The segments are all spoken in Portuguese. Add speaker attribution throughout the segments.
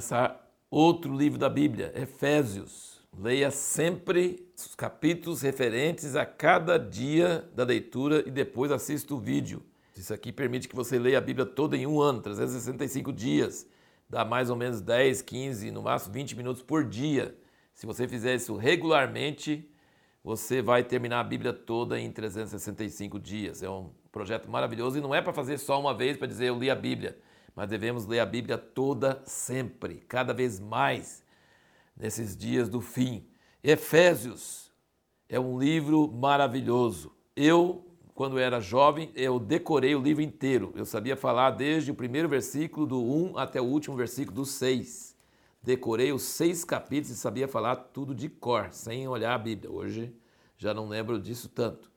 Speaker 1: começar outro livro da Bíblia, Efésios. Leia sempre os capítulos referentes a cada dia da leitura e depois assista o vídeo. Isso aqui permite que você leia a Bíblia toda em um ano, 365 dias. Dá mais ou menos 10, 15, no máximo 20 minutos por dia. Se você fizer isso regularmente, você vai terminar a Bíblia toda em 365 dias. É um projeto maravilhoso e não é para fazer só uma vez para dizer eu li a Bíblia, mas devemos ler a Bíblia toda sempre, cada vez mais nesses dias do fim. Efésios é um livro maravilhoso. Eu, quando era jovem, eu decorei o livro inteiro. Eu sabia falar desde o primeiro versículo do 1 até o último versículo do 6 decorei os seis capítulos e sabia falar tudo de cor, sem olhar a Bíblia. Hoje já não lembro disso tanto.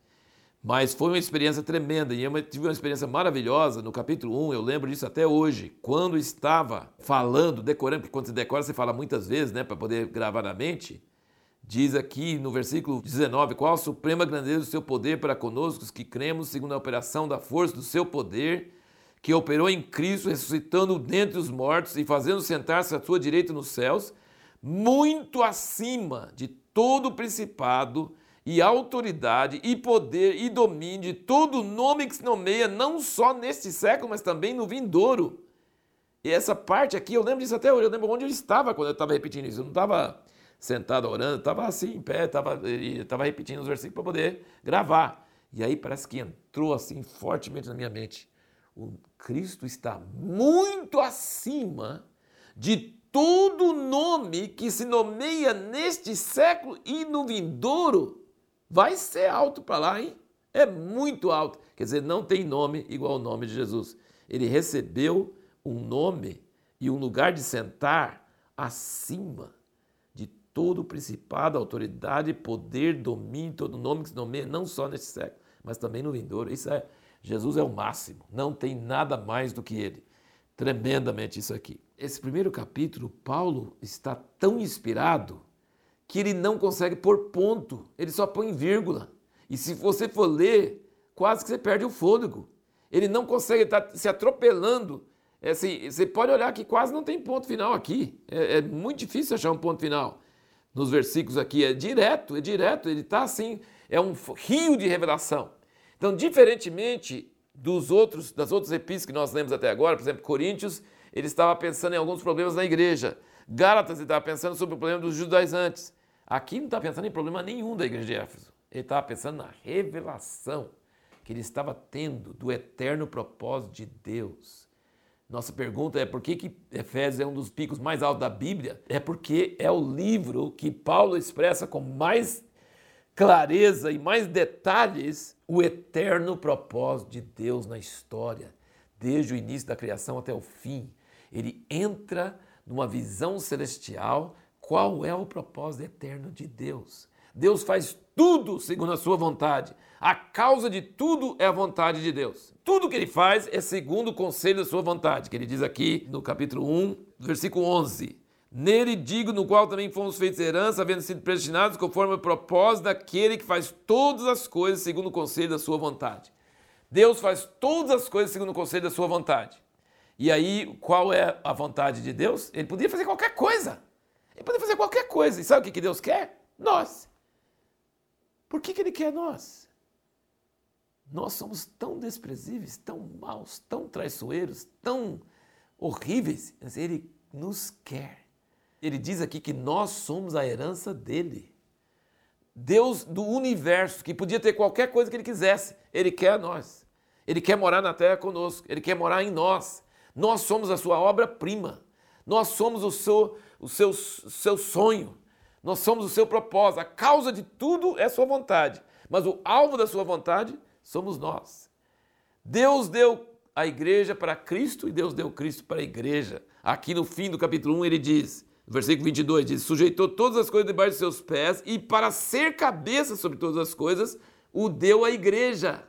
Speaker 1: Mas foi uma experiência tremenda e eu tive uma experiência maravilhosa no capítulo 1, eu lembro disso até hoje, quando estava falando, decorando, porque quando você decora você fala muitas vezes, né, para poder gravar na mente. Diz aqui no versículo 19: Qual a suprema grandeza do seu poder para conosco, os que cremos, segundo a operação da força do seu poder, que operou em Cristo, ressuscitando dentre os mortos e fazendo sentar-se à sua direita nos céus, muito acima de todo principado e autoridade e poder e domínio de todo nome que se nomeia, não só neste século, mas também no vindouro. E essa parte aqui, eu lembro disso até hoje, eu lembro onde eu estava quando eu estava repetindo isso. Eu não estava sentado orando, estava assim, em pé, estava repetindo os versículos para poder gravar. E aí parece que entrou assim fortemente na minha mente o Cristo está muito acima de todo nome que se nomeia neste século e no vindouro. Vai ser alto para lá, hein? É muito alto. Quer dizer, não tem nome igual ao nome de Jesus. Ele recebeu um nome e um lugar de sentar acima de todo o principado, autoridade, poder, domínio, todo nome que se nomeia, não só neste século, mas também no vindouro. Isso é Jesus é o máximo, não tem nada mais do que ele. Tremendamente isso aqui. Esse primeiro capítulo, Paulo está tão inspirado que ele não consegue pôr ponto, ele só põe vírgula. E se você for ler, quase que você perde o fôlego. Ele não consegue estar se atropelando. É assim, você pode olhar que quase não tem ponto final aqui. É, é muito difícil achar um ponto final nos versículos aqui. É direto, é direto. Ele está assim, é um rio de revelação. Então, diferentemente dos outros, das outras epístolas que nós lemos até agora, por exemplo, Coríntios, ele estava pensando em alguns problemas na igreja. Gálatas, ele estava pensando sobre o problema dos judaizantes. Aqui não está pensando em problema nenhum da igreja de Éfeso. Ele estava pensando na revelação que ele estava tendo do eterno propósito de Deus. Nossa pergunta é por que, que Efésios é um dos picos mais altos da Bíblia? É porque é o livro que Paulo expressa com mais clareza e mais detalhes o eterno propósito de Deus na história, desde o início da criação até o fim. Ele entra numa visão celestial. Qual é o propósito eterno de Deus? Deus faz tudo segundo a sua vontade. A causa de tudo é a vontade de Deus. Tudo que ele faz é segundo o conselho da sua vontade, que ele diz aqui no capítulo 1, versículo 11. Nele digo, no qual também fomos feitos herança, havendo sido predestinados conforme o propósito daquele que faz todas as coisas segundo o conselho da sua vontade. Deus faz todas as coisas segundo o conselho da sua vontade. E aí, qual é a vontade de Deus? Ele podia fazer qualquer coisa. Ele podia fazer qualquer coisa. E sabe o que Deus quer? Nós. Por que, Ele quer nós? Nós somos tão desprezíveis, tão maus, tão traiçoeiros, tão horríveis. Mas Ele nos quer ele diz aqui que nós somos a herança dele. Deus do universo, que podia ter qualquer coisa que ele quisesse, ele quer nós. Ele quer morar na terra conosco, ele quer morar em nós. Nós somos a sua obra-prima. Nós somos o seu, o seu, seu sonho. Nós somos o seu propósito. A causa de tudo é a sua vontade. Mas o alvo da sua vontade somos nós. Deus deu a igreja para Cristo e Deus deu Cristo para a igreja. Aqui no fim do capítulo 1 ele diz: Versículo 22 diz: Sujeitou todas as coisas debaixo de seus pés e, para ser cabeça sobre todas as coisas, o deu à igreja.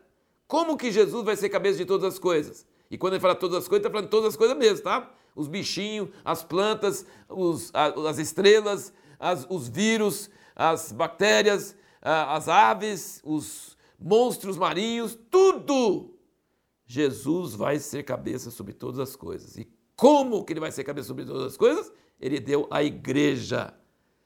Speaker 1: Como que Jesus vai ser cabeça de todas as coisas? E quando ele fala todas as coisas, está falando todas as coisas mesmo, tá? Os bichinhos, as plantas, os, as estrelas, as, os vírus, as bactérias, as aves, os monstros marinhos, tudo! Jesus vai ser cabeça sobre todas as coisas. E como que ele vai ser cabeça sobre todas as coisas? ele deu a igreja.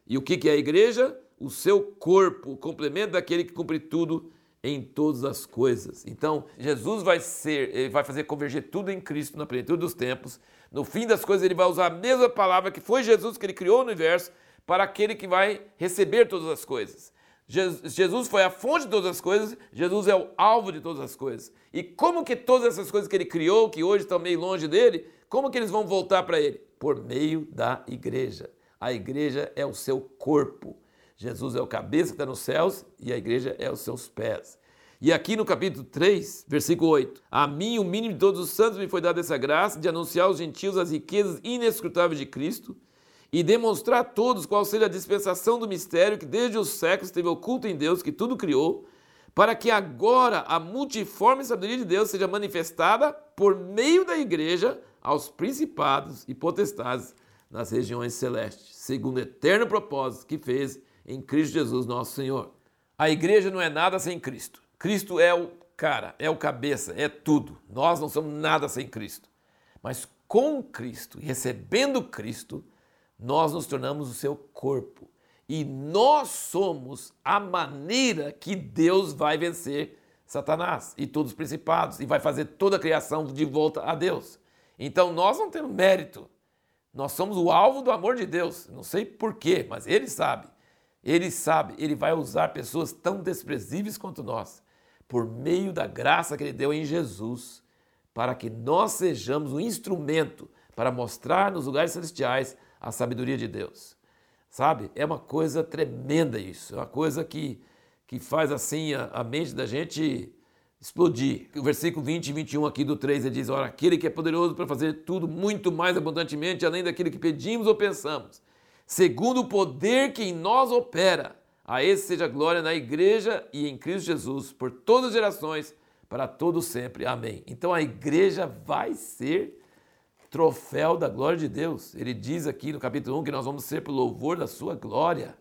Speaker 1: E o que é a igreja? O seu corpo, o complemento daquele que cumpre tudo em todas as coisas. Então, Jesus vai ser, ele vai fazer converger tudo em Cristo na plenitude dos tempos. No fim das coisas, ele vai usar a mesma palavra que foi Jesus que ele criou no universo para aquele que vai receber todas as coisas. Jesus foi a fonte de todas as coisas, Jesus é o alvo de todas as coisas. E como que todas essas coisas que ele criou, que hoje estão meio longe dele, como que eles vão voltar para ele? Por meio da igreja. A igreja é o seu corpo. Jesus é o cabeça que está nos céus e a igreja é os seus pés. E aqui no capítulo 3, versículo 8: A mim, o mínimo de todos os santos, me foi dada essa graça de anunciar aos gentios as riquezas inescrutáveis de Cristo e demonstrar a todos qual seja a dispensação do mistério que desde os séculos esteve oculto em Deus, que tudo criou, para que agora a multiforme sabedoria de Deus seja manifestada por meio da igreja aos principados e potestades nas regiões celestes, segundo o eterno propósito que fez em Cristo Jesus, nosso Senhor. A igreja não é nada sem Cristo. Cristo é o cara, é o cabeça, é tudo. Nós não somos nada sem Cristo. Mas com Cristo, recebendo Cristo, nós nos tornamos o seu corpo. E nós somos a maneira que Deus vai vencer Satanás e todos os principados e vai fazer toda a criação de volta a Deus. Então nós não temos mérito. Nós somos o alvo do amor de Deus. Não sei porquê, mas Ele sabe. Ele sabe, Ele vai usar pessoas tão desprezíveis quanto nós, por meio da graça que Ele deu em Jesus, para que nós sejamos um instrumento para mostrar nos lugares celestiais a sabedoria de Deus. Sabe? É uma coisa tremenda isso, é uma coisa que, que faz assim a, a mente da gente explodir. O versículo 20 e 21 aqui do 3 ele diz: Ora, aquele que é poderoso para fazer tudo muito mais abundantemente, além daquilo que pedimos ou pensamos, segundo o poder que em nós opera, a esse seja glória na igreja e em Cristo Jesus, por todas as gerações, para todos sempre. Amém. Então a igreja vai ser troféu da glória de Deus. Ele diz aqui no capítulo 1 que nós vamos ser pelo louvor da sua glória.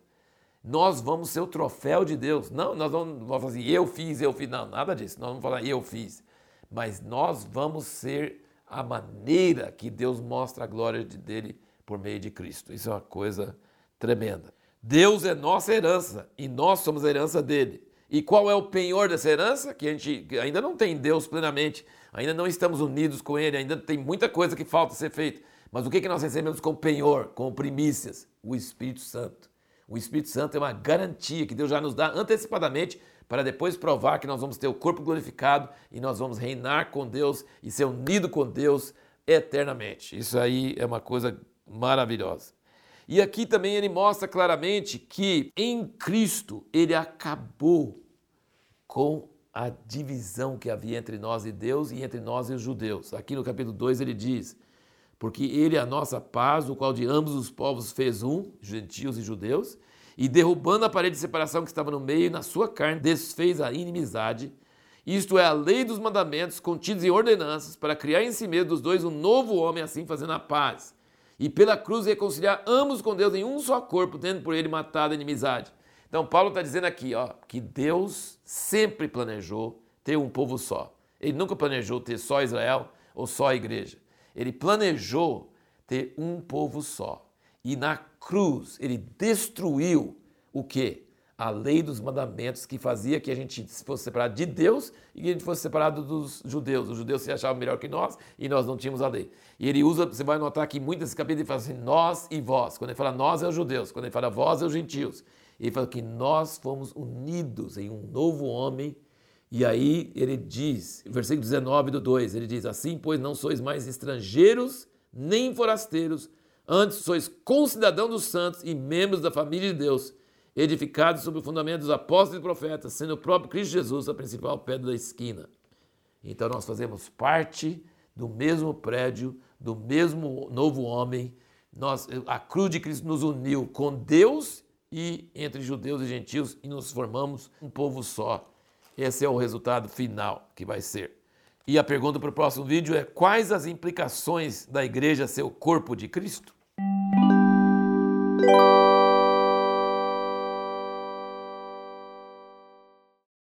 Speaker 1: Nós vamos ser o troféu de Deus. Não, nós vamos, vamos falar assim, eu fiz, eu fiz. Não, nada disso. Nós vamos falar eu fiz. Mas nós vamos ser a maneira que Deus mostra a glória dele por meio de Cristo. Isso é uma coisa tremenda. Deus é nossa herança e nós somos a herança dele. E qual é o penhor dessa herança? Que a gente ainda não tem Deus plenamente, ainda não estamos unidos com Ele, ainda tem muita coisa que falta ser feita. Mas o que, que nós recebemos como penhor, como primícias? O Espírito Santo. O Espírito Santo é uma garantia que Deus já nos dá antecipadamente para depois provar que nós vamos ter o corpo glorificado e nós vamos reinar com Deus e ser unido com Deus eternamente. Isso aí é uma coisa maravilhosa. E aqui também ele mostra claramente que em Cristo ele acabou com a divisão que havia entre nós e Deus e entre nós e os judeus. Aqui no capítulo 2 ele diz: Porque ele é a nossa paz, o qual de ambos os povos fez um, gentios e judeus, e derrubando a parede de separação que estava no meio, na sua carne, desfez a inimizade. Isto é a lei dos mandamentos contidos em ordenanças, para criar em si mesmo dos dois um novo homem, assim fazendo a paz e pela cruz reconciliar ambos com Deus em um só corpo, tendo por ele matado a inimizade. Então Paulo está dizendo aqui ó, que Deus sempre planejou ter um povo só. Ele nunca planejou ter só Israel ou só a igreja. Ele planejou ter um povo só. E na cruz ele destruiu o que? A lei dos mandamentos que fazia que a gente fosse separado de Deus e que a gente fosse separado dos judeus. Os judeus se achavam melhor que nós e nós não tínhamos a lei. E ele usa, você vai notar que muitas capítulos ele fala assim, nós e vós. Quando ele fala nós é os judeus, quando ele fala vós é os gentios. Ele fala que nós fomos unidos em um novo homem. E aí ele diz, versículo 19 do 2, ele diz assim, pois não sois mais estrangeiros nem forasteiros, antes sois concidadão dos santos e membros da família de Deus edificados sobre o fundamento dos apóstolos e profetas, sendo o próprio Cristo Jesus a principal pedra da esquina. Então nós fazemos parte do mesmo prédio, do mesmo novo homem. Nós, a cruz de Cristo nos uniu com Deus e entre judeus e gentios e nos formamos um povo só. Esse é o resultado final que vai ser. E a pergunta para o próximo vídeo é: quais as implicações da igreja ser o corpo de Cristo?